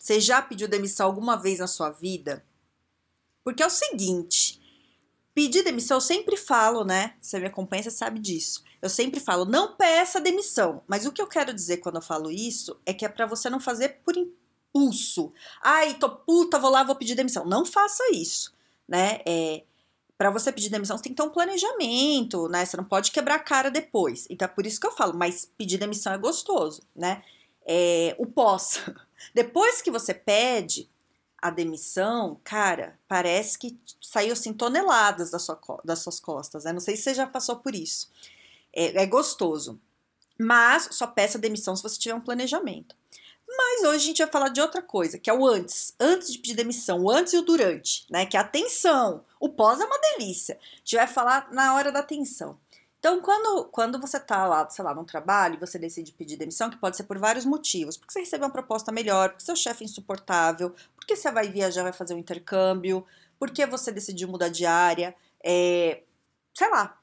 Você já pediu demissão alguma vez na sua vida? Porque é o seguinte, pedir demissão eu sempre falo, né? Você me acompanha, você sabe disso. Eu sempre falo, não peça demissão. Mas o que eu quero dizer quando eu falo isso é que é para você não fazer por impulso. Ai, tô puta, vou lá, vou pedir demissão. Não faça isso, né? É, para você pedir demissão, você tem que ter um planejamento, né? Você não pode quebrar a cara depois. Então é por isso que eu falo, mas pedir demissão é gostoso, né? É, o pós. Depois que você pede a demissão, cara, parece que saiu assim toneladas da sua, das suas costas. Né? Não sei se você já passou por isso. É, é gostoso. Mas só peça demissão se você tiver um planejamento. Mas hoje a gente vai falar de outra coisa, que é o antes. Antes de pedir demissão, o antes e o durante, né? Que é atenção. O pós é uma delícia. A gente vai falar na hora da atenção. Então, quando, quando você tá lá, sei lá, num trabalho e você decide pedir demissão, que pode ser por vários motivos, porque você recebeu uma proposta melhor, porque seu chefe é insuportável, porque você vai viajar, vai fazer um intercâmbio, porque você decidiu mudar de área, é, sei lá,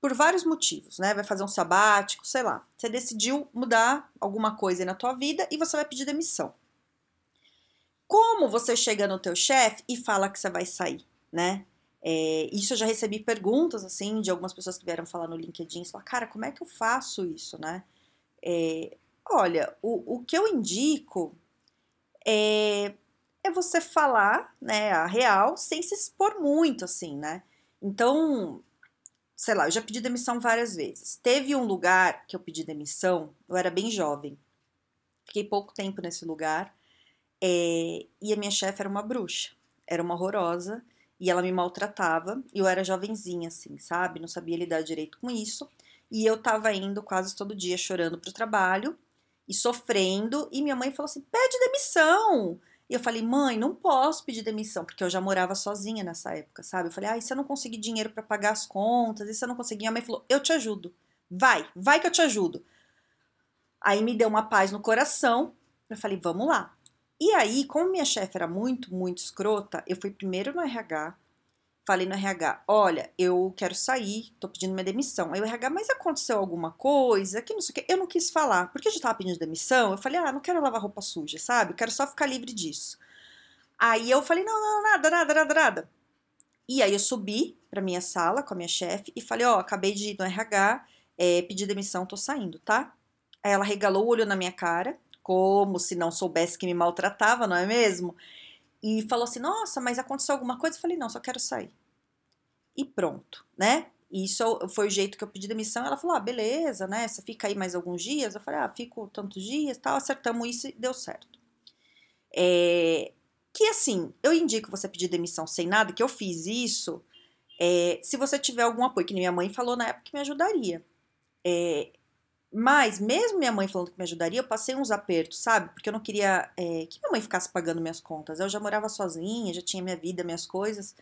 por vários motivos, né? Vai fazer um sabático, sei lá. Você decidiu mudar alguma coisa na tua vida e você vai pedir demissão. Como você chega no teu chefe e fala que você vai sair, né? É, isso eu já recebi perguntas, assim, de algumas pessoas que vieram falar no LinkedIn, falar, cara, como é que eu faço isso, né? É, olha, o, o que eu indico é, é você falar, né, a real, sem se expor muito, assim, né? Então, sei lá, eu já pedi demissão várias vezes. Teve um lugar que eu pedi demissão, eu era bem jovem, fiquei pouco tempo nesse lugar, é, e a minha chefe era uma bruxa, era uma horrorosa, e ela me maltratava. E eu era jovenzinha, assim, sabe? Não sabia lidar direito com isso. E eu tava indo quase todo dia chorando pro trabalho e sofrendo. E minha mãe falou assim: pede demissão. E eu falei, mãe, não posso pedir demissão, porque eu já morava sozinha nessa época, sabe? Eu falei, ah, e se eu não conseguir dinheiro para pagar as contas? E se eu não conseguir? A mãe falou, eu te ajudo. Vai, vai que eu te ajudo. Aí me deu uma paz no coração. Eu falei, vamos lá. E aí, como minha chefe era muito, muito escrota, eu fui primeiro no RH, falei no RH, olha, eu quero sair, tô pedindo minha demissão. Aí o RH, mas aconteceu alguma coisa? Que não sei o que. Eu não quis falar, porque eu já tava pedindo demissão. Eu falei, ah, não quero lavar roupa suja, sabe? quero só ficar livre disso. Aí eu falei, não, não, nada, nada, nada, nada. E aí eu subi pra minha sala com a minha chefe e falei, ó, oh, acabei de ir no RH, é, pedir demissão, tô saindo, tá? Aí ela regalou o olho na minha cara como se não soubesse que me maltratava, não é mesmo? E falou assim: Nossa, mas aconteceu alguma coisa? Eu falei: Não, só quero sair. E pronto, né? Isso foi o jeito que eu pedi demissão. Ela falou: Ah, beleza, né? Você fica aí mais alguns dias? Eu falei: Ah, fico tantos dias, tal. Acertamos isso e deu certo. É, que assim, eu indico você pedir demissão sem nada, que eu fiz isso. É, se você tiver algum apoio, que minha mãe falou na época que me ajudaria. É, mas, mesmo minha mãe falando que me ajudaria, eu passei uns apertos, sabe? Porque eu não queria é, que minha mãe ficasse pagando minhas contas. Eu já morava sozinha, já tinha minha vida, minhas coisas.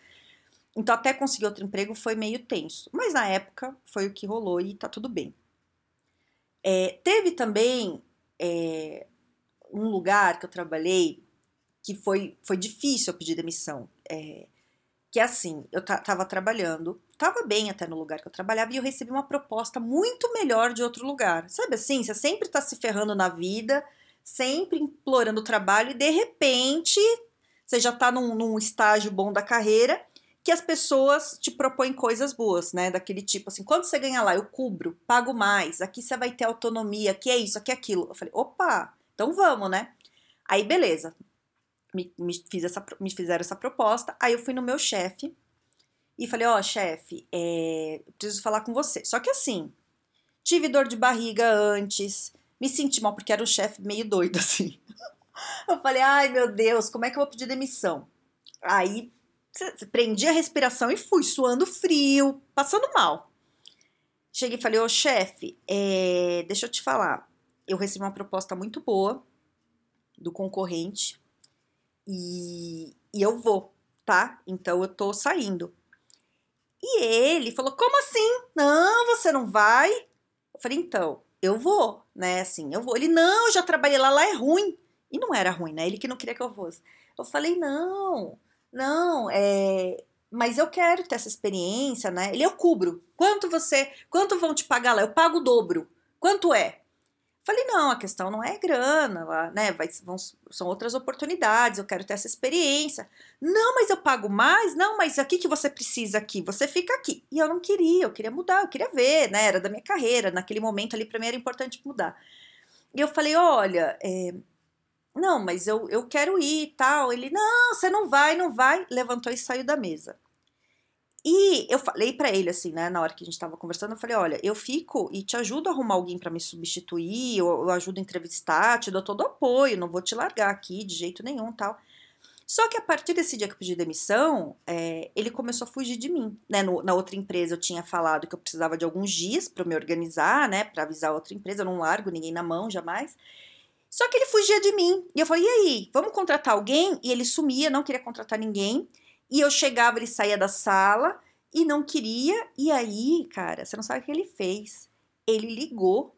Então, até conseguir outro emprego foi meio tenso. Mas na época foi o que rolou e tá tudo bem. É, teve também é, um lugar que eu trabalhei que foi, foi difícil eu pedir demissão. É, que é assim, eu tava trabalhando, tava bem até no lugar que eu trabalhava e eu recebi uma proposta muito melhor de outro lugar. Sabe assim, você sempre tá se ferrando na vida, sempre implorando trabalho e de repente você já tá num, num estágio bom da carreira que as pessoas te propõem coisas boas, né? Daquele tipo assim, quando você ganha lá, eu cubro, pago mais, aqui você vai ter autonomia, aqui é isso, aqui é aquilo. Eu falei, opa, então vamos, né? Aí beleza, me, me, fiz essa, me fizeram essa proposta. Aí eu fui no meu chefe e falei: Ó, oh, chefe, é, preciso falar com você. Só que assim, tive dor de barriga antes, me senti mal porque era um chefe meio doido assim. Eu falei: ai meu Deus, como é que eu vou pedir demissão? Aí prendi a respiração e fui suando frio, passando mal. Cheguei e falei: Ô chefe, é, deixa eu te falar. Eu recebi uma proposta muito boa do concorrente e, e eu vou, tá? Então eu tô saindo. E ele falou: Como assim? Não, você não vai? Eu falei: Então, eu vou, né? Assim, eu vou. Ele: Não, eu já trabalhei lá, lá é ruim. E não era ruim, né? Ele que não queria que eu fosse. Eu falei: Não, não, é. Mas eu quero ter essa experiência, né? Ele: Eu cubro. Quanto você. Quanto vão te pagar lá? Eu pago o dobro. Quanto é? Falei, não, a questão não é grana, né? Vai, vão, são outras oportunidades, eu quero ter essa experiência. Não, mas eu pago mais? Não, mas aqui que você precisa aqui, você fica aqui. E eu não queria, eu queria mudar, eu queria ver, né? Era da minha carreira, naquele momento ali para mim era importante mudar. E eu falei, olha, é, não, mas eu, eu quero ir e tal. Ele, não, você não vai, não vai. Levantou e saiu da mesa. E eu falei para ele assim, né, na hora que a gente tava conversando, eu falei: "Olha, eu fico e te ajudo a arrumar alguém para me substituir, eu, eu ajudo a entrevistar, te dou todo o apoio, não vou te largar aqui de jeito nenhum, tal". Só que a partir desse dia que eu pedi demissão, é, ele começou a fugir de mim, né? No, na outra empresa eu tinha falado que eu precisava de alguns dias para me organizar, né? Para avisar a outra empresa, eu não largo ninguém na mão jamais. Só que ele fugia de mim. E eu falei: "E aí, vamos contratar alguém?" E ele sumia, não queria contratar ninguém. E eu chegava, ele saía da sala e não queria. E aí, cara, você não sabe o que ele fez. Ele ligou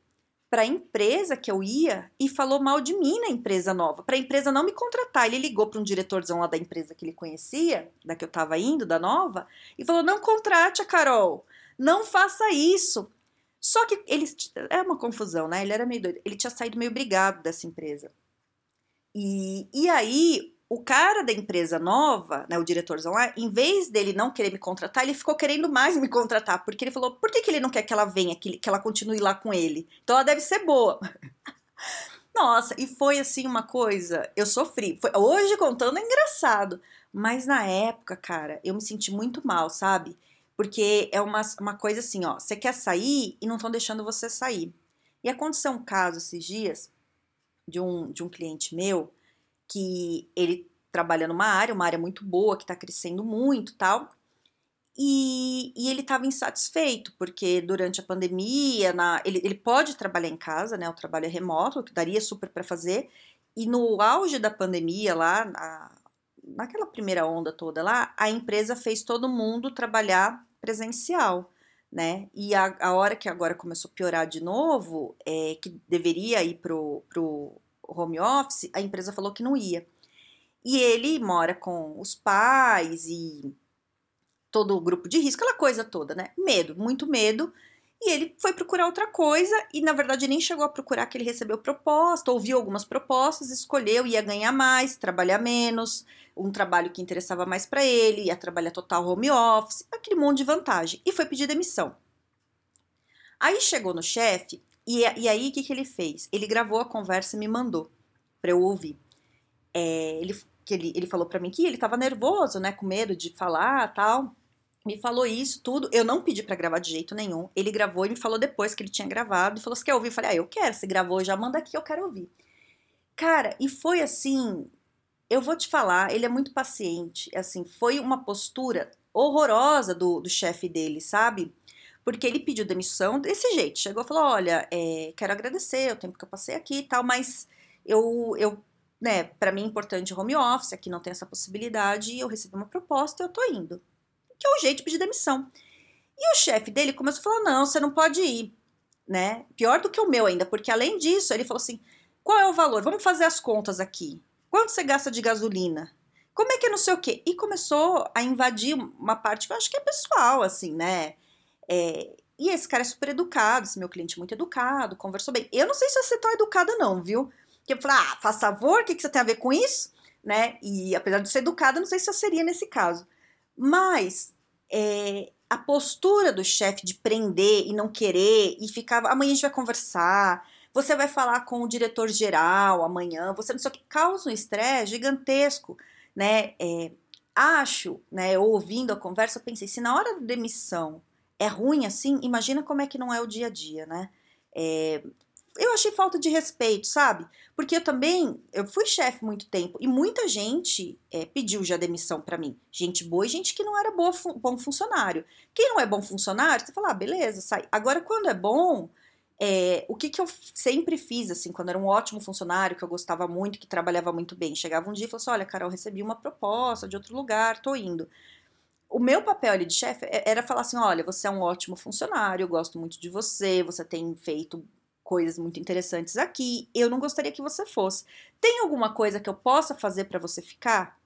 para a empresa que eu ia e falou mal de mim na empresa nova, para a empresa não me contratar. Ele ligou para um diretorzão lá da empresa que ele conhecia, da que eu estava indo, da nova, e falou: "Não contrate a Carol. Não faça isso". Só que ele é uma confusão, né? Ele era meio doido. Ele tinha saído meio brigado dessa empresa. E, e aí o cara da empresa nova, né, o diretorzão lá, em vez dele não querer me contratar, ele ficou querendo mais me contratar, porque ele falou, por que, que ele não quer que ela venha, que, que ela continue lá com ele? Então ela deve ser boa. Nossa, e foi assim uma coisa, eu sofri. Foi, hoje contando é engraçado, mas na época, cara, eu me senti muito mal, sabe? Porque é uma, uma coisa assim, ó, você quer sair e não estão deixando você sair. E aconteceu um caso esses dias de um, de um cliente meu, que ele trabalha numa área, uma área muito boa, que está crescendo muito tal. E, e ele estava insatisfeito, porque durante a pandemia, na, ele, ele pode trabalhar em casa, né? O trabalho é remoto, que daria super para fazer. E no auge da pandemia, lá, na, naquela primeira onda toda lá, a empresa fez todo mundo trabalhar presencial, né? E a, a hora que agora começou a piorar de novo, é, que deveria ir pro, pro home office, a empresa falou que não ia. E ele mora com os pais e todo o grupo de risco, aquela coisa toda, né? Medo, muito medo. E ele foi procurar outra coisa e, na verdade, nem chegou a procurar que ele recebeu proposta, ouviu algumas propostas, escolheu, ia ganhar mais, trabalhar menos, um trabalho que interessava mais para ele, ia trabalhar total home office, aquele monte de vantagem. E foi pedir demissão. Aí chegou no chefe e, e aí, o que, que ele fez? Ele gravou a conversa e me mandou para eu ouvir. É, ele, que ele, ele falou para mim que ele estava nervoso, né, com medo de falar tal. Me falou isso tudo. Eu não pedi para gravar de jeito nenhum. Ele gravou e me falou depois que ele tinha gravado e falou: Você quer ouvir? Eu falei: Ah, eu quero. Se gravou, já manda aqui, eu quero ouvir. Cara, e foi assim. Eu vou te falar, ele é muito paciente. Assim, foi uma postura horrorosa do, do chefe dele, sabe? Porque ele pediu demissão desse jeito. Chegou e falou: Olha, é, quero agradecer o tempo que eu passei aqui e tal, mas eu, eu né, para mim é importante home office, aqui não tem essa possibilidade, eu recebi uma proposta e eu tô indo. Que é o jeito de pedir demissão. E o chefe dele começou a falar: Não, você não pode ir, né? Pior do que o meu ainda, porque além disso, ele falou assim: Qual é o valor? Vamos fazer as contas aqui. Quanto você gasta de gasolina? Como é que é não sei o quê? E começou a invadir uma parte que eu acho que é pessoal, assim, né? É, e esse cara é super educado, esse meu cliente é muito educado, conversou bem. Eu não sei se você é tão educada, não, viu? Porque eu falei, ah, faz favor, o que, que você tem a ver com isso? Né? E apesar de ser educada, não sei se eu seria nesse caso. Mas é, a postura do chefe de prender e não querer e ficar, amanhã a gente vai conversar, você vai falar com o diretor geral amanhã, você não sei o que, causa um estresse gigantesco, né? É, acho, né, ouvindo a conversa, eu pensei, se na hora da demissão é ruim assim, imagina como é que não é o dia a dia, né? É, eu achei falta de respeito, sabe? Porque eu também, eu fui chefe muito tempo e muita gente é, pediu já demissão para mim. Gente boa e gente que não era boa, bom funcionário. Quem não é bom funcionário, você fala, ah, beleza, sai. Agora, quando é bom, é, o que, que eu sempre fiz, assim, quando era um ótimo funcionário, que eu gostava muito, que trabalhava muito bem, chegava um dia e falava assim, olha, Carol, recebi uma proposta de outro lugar, tô indo. O meu papel ali de chefe é, era falar assim, olha, você é um ótimo funcionário, eu gosto muito de você, você tem feito coisas muito interessantes aqui, eu não gostaria que você fosse. Tem alguma coisa que eu possa fazer para você ficar?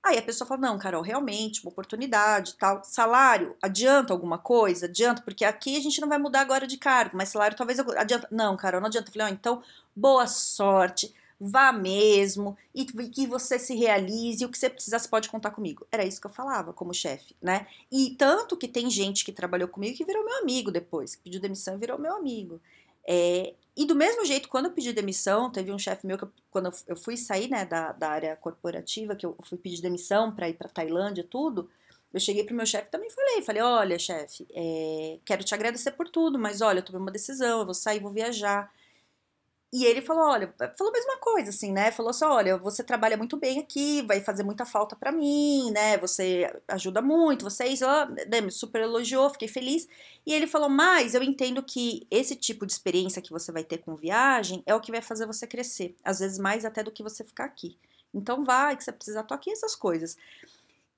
Aí a pessoa fala: não, Carol, realmente, uma oportunidade tal. Salário, adianta alguma coisa? Adianta, porque aqui a gente não vai mudar agora de cargo, mas salário talvez adianta. Não, Carol, não adianta. Eu falei: oh, então, boa sorte, vá mesmo, e que você se realize, o que você precisar, você pode contar comigo. Era isso que eu falava como chefe, né? E tanto que tem gente que trabalhou comigo que virou meu amigo depois, que pediu demissão e virou meu amigo. É, e do mesmo jeito, quando eu pedi demissão, teve um chefe meu que, eu, quando eu fui sair né, da, da área corporativa, que eu fui pedir demissão para ir para Tailândia tudo, eu cheguei pro meu chefe também falei, falei, olha, chefe, é, quero te agradecer por tudo, mas olha, eu tomei uma decisão, eu vou sair, vou viajar. E ele falou, olha, falou a mesma coisa, assim, né? Falou assim, olha, você trabalha muito bem aqui, vai fazer muita falta para mim, né? Você ajuda muito, vocês, ó, né? me super elogiou, fiquei feliz. E ele falou, mas eu entendo que esse tipo de experiência que você vai ter com viagem é o que vai fazer você crescer, às vezes mais até do que você ficar aqui. Então vai, que você precisa, tô aqui, essas coisas.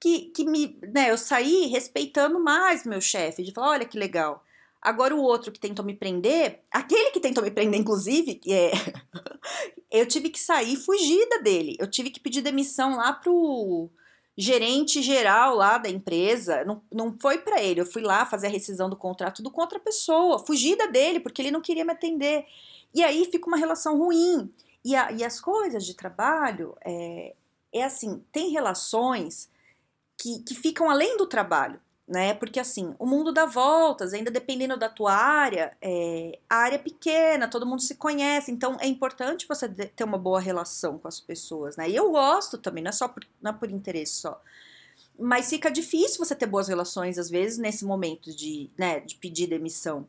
Que, que me, né, eu saí respeitando mais meu chefe, de falar, olha que legal, Agora, o outro que tentou me prender, aquele que tentou me prender, inclusive, é, eu tive que sair fugida dele. Eu tive que pedir demissão lá pro gerente geral lá da empresa. Não, não foi para ele. Eu fui lá fazer a rescisão do contrato do contra pessoa, fugida dele, porque ele não queria me atender. E aí fica uma relação ruim. E, a, e as coisas de trabalho é, é assim: tem relações que, que ficam além do trabalho né? Porque assim, o mundo dá voltas, ainda dependendo da tua área, é, a área é pequena, todo mundo se conhece, então é importante você ter uma boa relação com as pessoas, né? E eu gosto também, não é só por, não é por interesse só. Mas fica difícil você ter boas relações, às vezes, nesse momento de, né, de pedir demissão.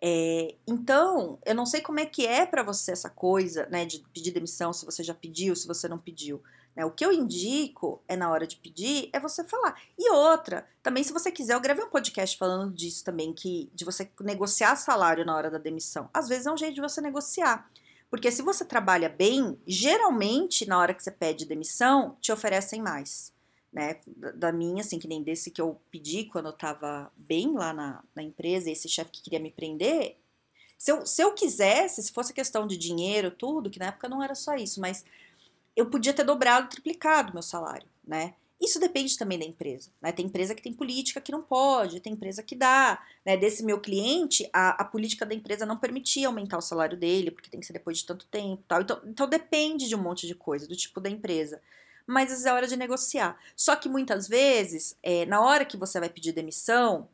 É, então, eu não sei como é que é para você essa coisa, né, de pedir demissão, se você já pediu, se você não pediu. Né? O que eu indico é na hora de pedir é você falar. E outra, também se você quiser, eu gravei um podcast falando disso também, que de você negociar salário na hora da demissão. Às vezes é um jeito de você negociar. Porque se você trabalha bem, geralmente na hora que você pede demissão, te oferecem mais. Né, da minha, assim, que nem desse que eu pedi quando eu tava bem lá na, na empresa, esse chefe que queria me prender, se eu, se eu quisesse, se fosse questão de dinheiro, tudo, que na época não era só isso, mas eu podia ter dobrado, triplicado meu salário, né? Isso depende também da empresa. Né? Tem empresa que tem política que não pode, tem empresa que dá. Né? Desse meu cliente, a, a, política da empresa não permitia aumentar o salário dele, porque tem que ser depois de tanto tempo tal. Então, então depende de um monte de coisa, do tipo da empresa. Mas é hora de negociar. Só que muitas vezes, é, na hora que você vai pedir demissão,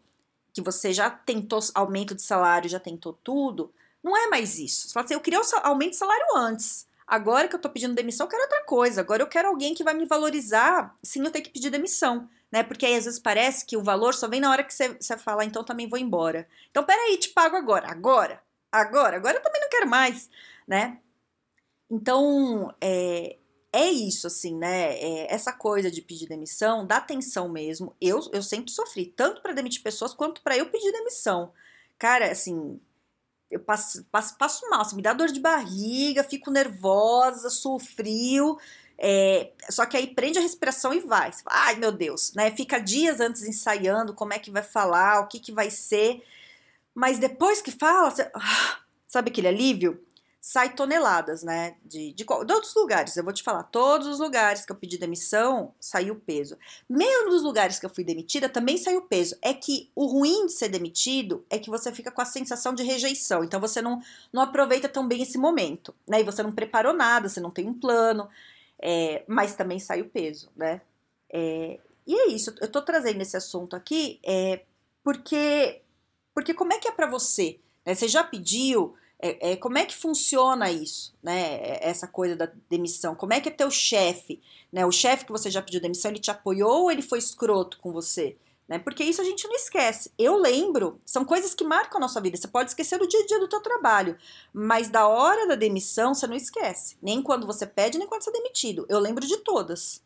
que você já tentou aumento de salário, já tentou tudo, não é mais isso. Você fala assim, eu queria o aumento de salário antes. Agora que eu tô pedindo demissão, eu quero outra coisa. Agora eu quero alguém que vai me valorizar sem eu ter que pedir demissão. Né? Porque aí às vezes parece que o valor só vem na hora que você, você fala, então também vou embora. Então, peraí, te pago agora, agora, agora, agora eu também não quero mais, né? Então, é, é isso, assim, né? É, essa coisa de pedir demissão dá atenção mesmo. Eu, eu sempre sofri, tanto para demitir pessoas quanto para eu pedir demissão. Cara, assim, eu passo, passo, passo mal, assim, me dá dor de barriga, fico nervosa, suo frio. É, só que aí prende a respiração e vai. Ai, meu Deus, né? Fica dias antes ensaiando como é que vai falar, o que, que vai ser. Mas depois que fala, você, ah, sabe aquele alívio? Sai toneladas, né? De, de, de, outros lugares. Eu vou te falar, todos os lugares que eu pedi demissão, saiu peso. Mesmo nos lugares que eu fui demitida, também saiu peso. É que o ruim de ser demitido é que você fica com a sensação de rejeição. Então você não, não aproveita tão bem esse momento, né? E você não preparou nada, você não tem um plano. É, mas também saiu peso, né? É, e é isso. Eu tô trazendo esse assunto aqui é, porque, porque como é que é para você? Né? Você já pediu é, é, como é que funciona isso, né? Essa coisa da demissão. Como é que é teu chefe, né? O chefe que você já pediu demissão, ele te apoiou ou ele foi escroto com você? Né? Porque isso a gente não esquece. Eu lembro, são coisas que marcam a nossa vida. Você pode esquecer do dia a dia do teu trabalho, mas da hora da demissão você não esquece. Nem quando você pede, nem quando você é demitido. Eu lembro de todas.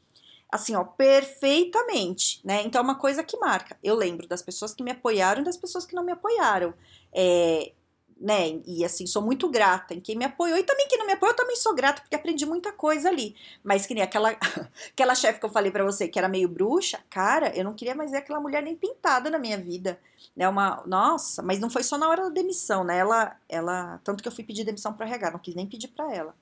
Assim, ó, perfeitamente, né? Então é uma coisa que marca. Eu lembro das pessoas que me apoiaram e das pessoas que não me apoiaram. É, né? E assim, sou muito grata em quem me apoiou e também quem não me apoiou, eu também sou grata porque aprendi muita coisa ali. Mas que nem aquela aquela chefe que eu falei para você que era meio bruxa, cara, eu não queria mais ver aquela mulher nem pintada na minha vida. É uma, nossa, mas não foi só na hora da demissão, né? Ela ela, tanto que eu fui pedir demissão para RH, não quis nem pedir para ela.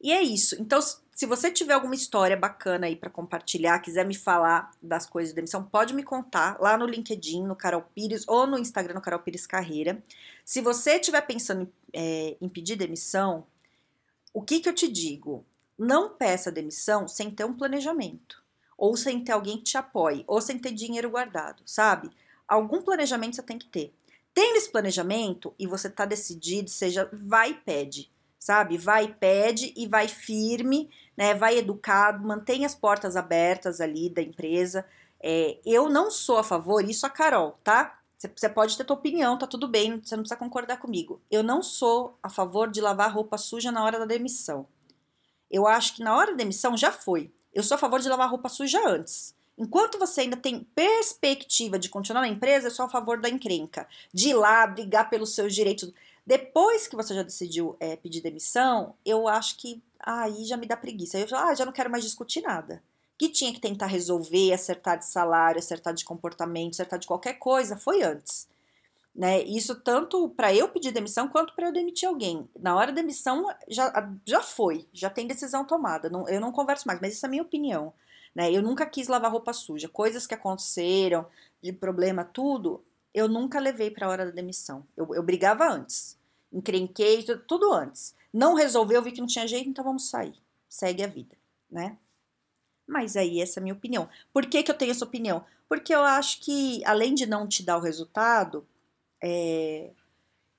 E é isso. Então, se você tiver alguma história bacana aí para compartilhar, quiser me falar das coisas de demissão, pode me contar lá no LinkedIn, no Carol Pires, ou no Instagram, no Carol Pires Carreira. Se você estiver pensando em, é, em pedir demissão, o que, que eu te digo? Não peça demissão sem ter um planejamento, ou sem ter alguém que te apoie, ou sem ter dinheiro guardado, sabe? Algum planejamento você tem que ter. Tendo esse planejamento e você está decidido, seja, vai e pede sabe? Vai, pede e vai firme, né? Vai educado, mantém as portas abertas ali da empresa. É, eu não sou a favor, isso a Carol, tá? Você pode ter tua opinião, tá tudo bem, você não precisa concordar comigo. Eu não sou a favor de lavar roupa suja na hora da demissão. Eu acho que na hora da demissão já foi. Eu sou a favor de lavar roupa suja antes. Enquanto você ainda tem perspectiva de continuar na empresa, eu sou a favor da encrenca, de ir lá brigar pelos seus direitos. Depois que você já decidiu é, pedir demissão, eu acho que aí já me dá preguiça. Aí eu falo, ah, já não quero mais discutir nada. Que tinha que tentar resolver, acertar de salário, acertar de comportamento, acertar de qualquer coisa, foi antes. Né? Isso tanto para eu pedir demissão quanto para eu demitir alguém. Na hora da demissão já, já foi, já tem decisão tomada. Não, eu não converso mais, mas isso é a minha opinião. Né? Eu nunca quis lavar roupa suja. Coisas que aconteceram, de problema, tudo, eu nunca levei para a hora da demissão. Eu, eu brigava antes. Encrenquei, tudo, antes. Não resolveu, vi que não tinha jeito, então vamos sair. Segue a vida, né? Mas aí essa é a minha opinião. Por que, que eu tenho essa opinião? Porque eu acho que, além de não te dar o resultado, é,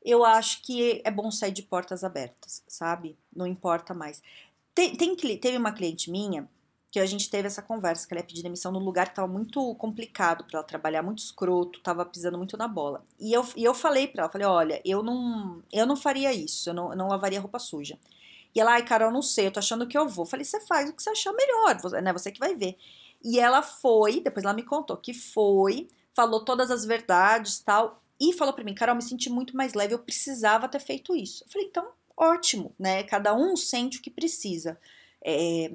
eu acho que é bom sair de portas abertas, sabe? Não importa mais. Tem, tem, teve uma cliente minha que a gente teve essa conversa, que ela ia pedir demissão no lugar que estava muito complicado para ela trabalhar, muito escroto, estava pisando muito na bola. E eu, e eu falei para ela, falei, olha, eu não, eu não faria isso, eu não, eu não lavaria roupa suja. E ela, ai, cara, eu não sei, eu tô achando que eu vou. falei, você faz o que você achar melhor, né? Você que vai ver. E ela foi, depois ela me contou que foi, falou todas as verdades tal, e falou para mim, Carol, me senti muito mais leve, eu precisava ter feito isso. Eu falei, então, ótimo, né? Cada um sente o que precisa. É,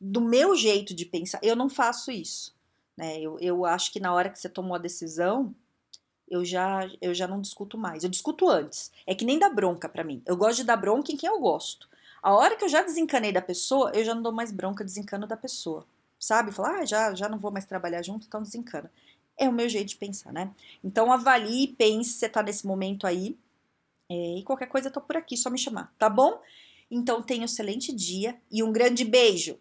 do meu jeito de pensar, eu não faço isso. Né? Eu, eu acho que na hora que você tomou a decisão, eu já, eu já não discuto mais. Eu discuto antes. É que nem dar bronca para mim. Eu gosto de dar bronca em quem eu gosto. A hora que eu já desencanei da pessoa, eu já não dou mais bronca, desencano da pessoa. Sabe? Falar, ah, já, já não vou mais trabalhar junto, então desencana. É o meu jeito de pensar, né? Então avalie, pense, você tá nesse momento aí. É, e qualquer coisa eu tô por aqui, só me chamar, tá bom? Então tenha um excelente dia e um grande beijo!